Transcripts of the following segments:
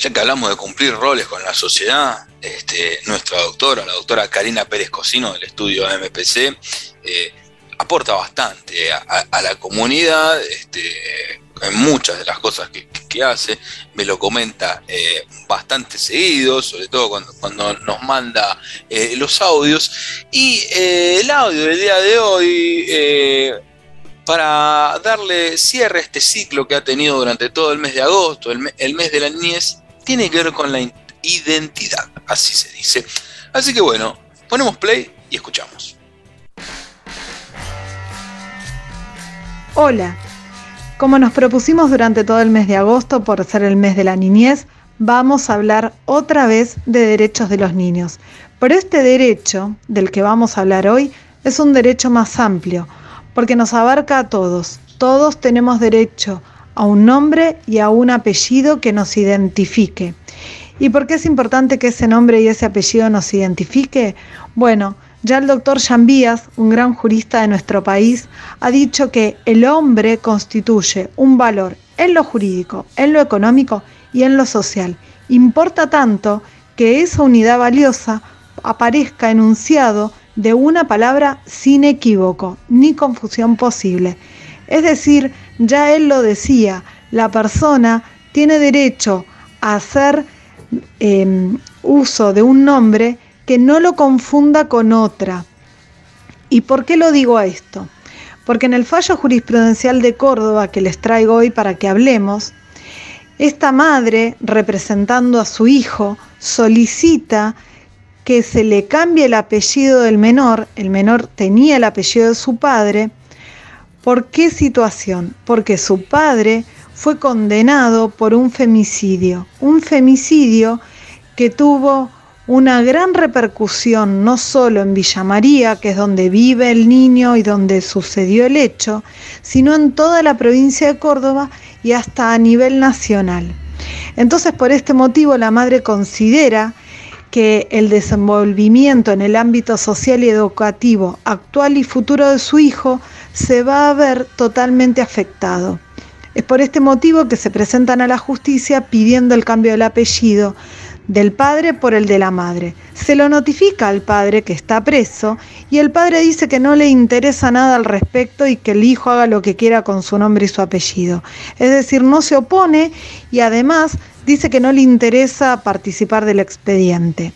ya que hablamos de cumplir roles con la sociedad, este, nuestra doctora, la doctora Karina Pérez Cocino del estudio MPC, eh, aporta bastante a, la comunidad este, en muchas de las cosas que, hace, me lo comenta eh, bastante seguido, sobre todo cuando, cuando nos manda eh, los audios. Y el audio del día de hoy, para darle cierre a este ciclo que ha tenido durante todo el mes de agosto, el, el mes de la niñez, tiene que ver con la identidad, así se dice. Así que bueno, ponemos play y escuchamos. Hola, como nos propusimos durante todo el mes de agosto por ser el mes de la niñez, vamos a hablar otra vez de derechos de los niños. Pero este derecho del que vamos a hablar hoy es un derecho más amplio, porque nos abarca a todos. Todos tenemos derecho a un nombre y a un apellido que nos identifique. ¿Y por qué es importante que ese nombre y ese apellido nos identifique? Bueno, ya el doctor Jambías, un gran jurista de nuestro país, ha dicho que el hombre constituye un valor en lo jurídico, en lo económico y en lo social. Importa tanto que esa unidad valiosa aparezca enunciado de una palabra sin equívoco ni confusión posible. Es decir, ya él lo decía, la persona tiene derecho a hacer em, uso de un nombre que no lo confunda con otra. ¿Y por qué lo digo a esto? Porque en el fallo jurisprudencial de Córdoba que les traigo hoy para que hablemos, esta madre, representando a su hijo, solicita que se le cambie el apellido del menor, el menor tenía el apellido de su padre, ¿por qué situación? Porque su padre fue condenado por un femicidio, un femicidio que tuvo una gran repercusión no solo en Villa María, que es donde vive el niño y donde sucedió el hecho, sino en toda la provincia de Córdoba y hasta a nivel nacional. Entonces, por este motivo, la madre considera que el desenvolvimiento en el ámbito social y educativo actual y futuro de su hijo se va a ver totalmente afectado. Es por este motivo que se presentan a la justicia pidiendo el cambio del apellido del padre por el de la madre. Se lo notifica al padre que está preso y el padre dice que no le interesa nada al respecto y que el hijo haga lo que quiera con su nombre y su apellido. Es decir, no se opone y además dice que no le interesa participar del expediente.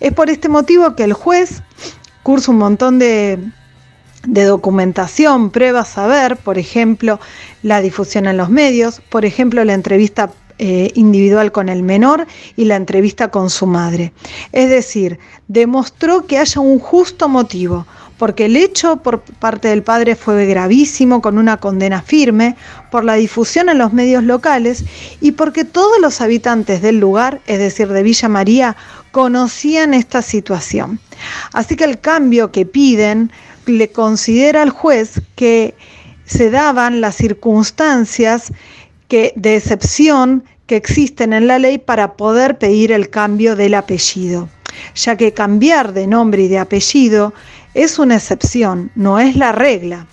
Es por este motivo que el juez cursa un montón de, documentación, pruebas a ver, por ejemplo, la difusión en los medios, por ejemplo, la entrevista eh, individual con el menor y la entrevista con su madre. Es decir, demostró que haya un justo motivo, porque el hecho por parte del padre fue gravísimo, con una condena firme, por la difusión en los medios locales y porque todos los habitantes del lugar, es decir, de Villa María, conocían esta situación. Así que el cambio que piden le considera al juez que se daban las circunstancias que, de excepción que existen en la ley para poder pedir el cambio del apellido, ya que cambiar de nombre y de apellido es una excepción, no es la regla.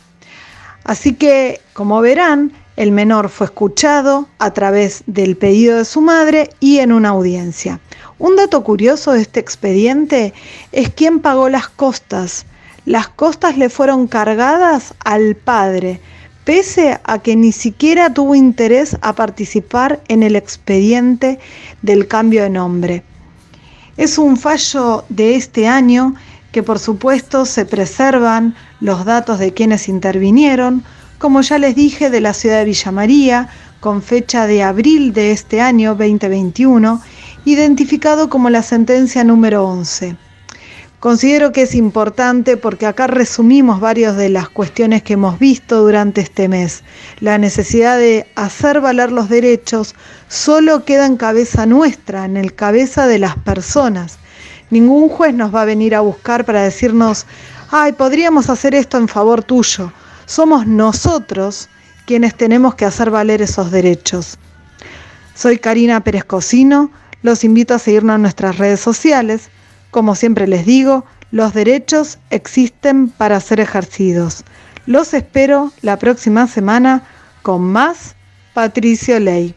Así que, como verán, el menor fue escuchado a través del pedido de su madre y en una audiencia. Un dato curioso de este expediente es quién pagó las costas. Las costas le fueron cargadas al padre, pese a que ni siquiera tuvo interés a participar en el expediente del cambio de nombre. Es un fallo de este año que por supuesto se preservan los datos de quienes intervinieron, como ya les dije, de la ciudad de Villa María, con fecha de abril de este año 2021, identificado como la sentencia número 11. Considero que es importante porque acá resumimos varias de las cuestiones que hemos visto durante este mes. La necesidad de hacer valer los derechos solo queda en cabeza nuestra, en el cabeza de las personas. Ningún juez nos va a venir a buscar para decirnos, ay, podríamos hacer esto en favor tuyo. Somos nosotros quienes tenemos que hacer valer esos derechos. Soy Karina Pérez Cocino, los invito a seguirnos en nuestras redes sociales como siempre les digo, los derechos existen para ser ejercidos. Los espero la próxima semana con más Patricio Ley.